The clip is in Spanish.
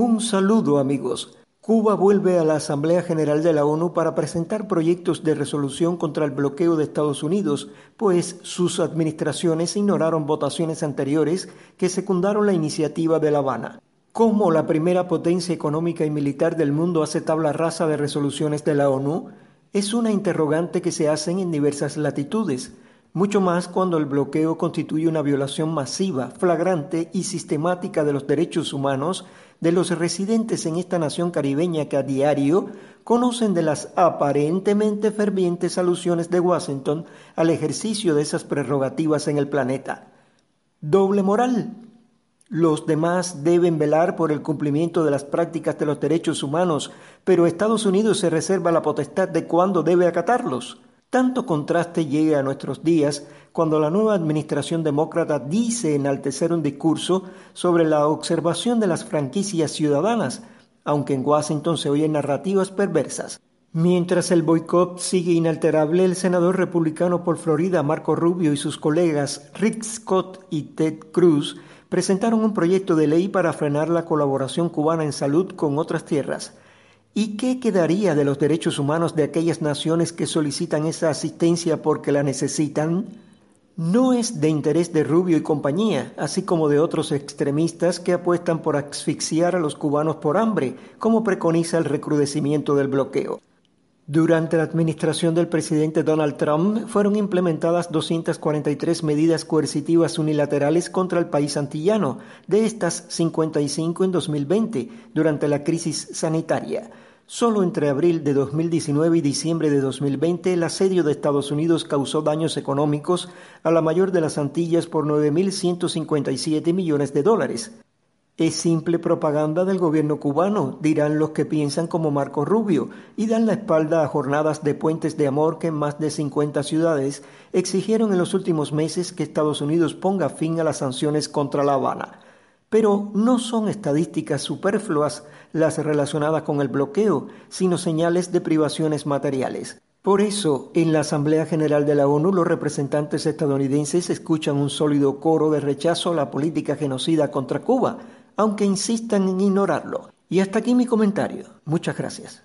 Un saludo amigos. Cuba vuelve a la Asamblea General de la ONU para presentar proyectos de resolución contra el bloqueo de Estados Unidos, pues sus administraciones ignoraron votaciones anteriores que secundaron la iniciativa de La Habana. ¿Cómo la primera potencia económica y militar del mundo hace tabla rasa de resoluciones de la ONU? Es una interrogante que se hacen en diversas latitudes mucho más cuando el bloqueo constituye una violación masiva, flagrante y sistemática de los derechos humanos de los residentes en esta nación caribeña que a diario conocen de las aparentemente fervientes alusiones de Washington al ejercicio de esas prerrogativas en el planeta. Doble moral. Los demás deben velar por el cumplimiento de las prácticas de los derechos humanos, pero Estados Unidos se reserva la potestad de cuándo debe acatarlos. Tanto contraste llega a nuestros días cuando la nueva administración demócrata dice enaltecer un discurso sobre la observación de las franquicias ciudadanas, aunque en Washington se oyen narrativas perversas. Mientras el boicot sigue inalterable, el senador republicano por Florida Marco Rubio y sus colegas Rick Scott y Ted Cruz presentaron un proyecto de ley para frenar la colaboración cubana en salud con otras tierras. ¿Y qué quedaría de los derechos humanos de aquellas naciones que solicitan esa asistencia porque la necesitan? No es de interés de Rubio y compañía, así como de otros extremistas que apuestan por asfixiar a los cubanos por hambre, como preconiza el recrudecimiento del bloqueo. Durante la administración del presidente Donald Trump fueron implementadas 243 medidas coercitivas unilaterales contra el país antillano, de estas 55 en 2020, durante la crisis sanitaria. Solo entre abril de 2019 y diciembre de 2020 el asedio de Estados Unidos causó daños económicos a la mayor de las Antillas por 9.157 millones de dólares. Es simple propaganda del gobierno cubano, dirán los que piensan como Marco Rubio, y dan la espalda a jornadas de puentes de amor que en más de 50 ciudades exigieron en los últimos meses que Estados Unidos ponga fin a las sanciones contra La Habana. Pero no son estadísticas superfluas las relacionadas con el bloqueo, sino señales de privaciones materiales. Por eso, en la Asamblea General de la ONU, los representantes estadounidenses escuchan un sólido coro de rechazo a la política genocida contra Cuba, aunque insistan en ignorarlo. Y hasta aquí mi comentario. Muchas gracias.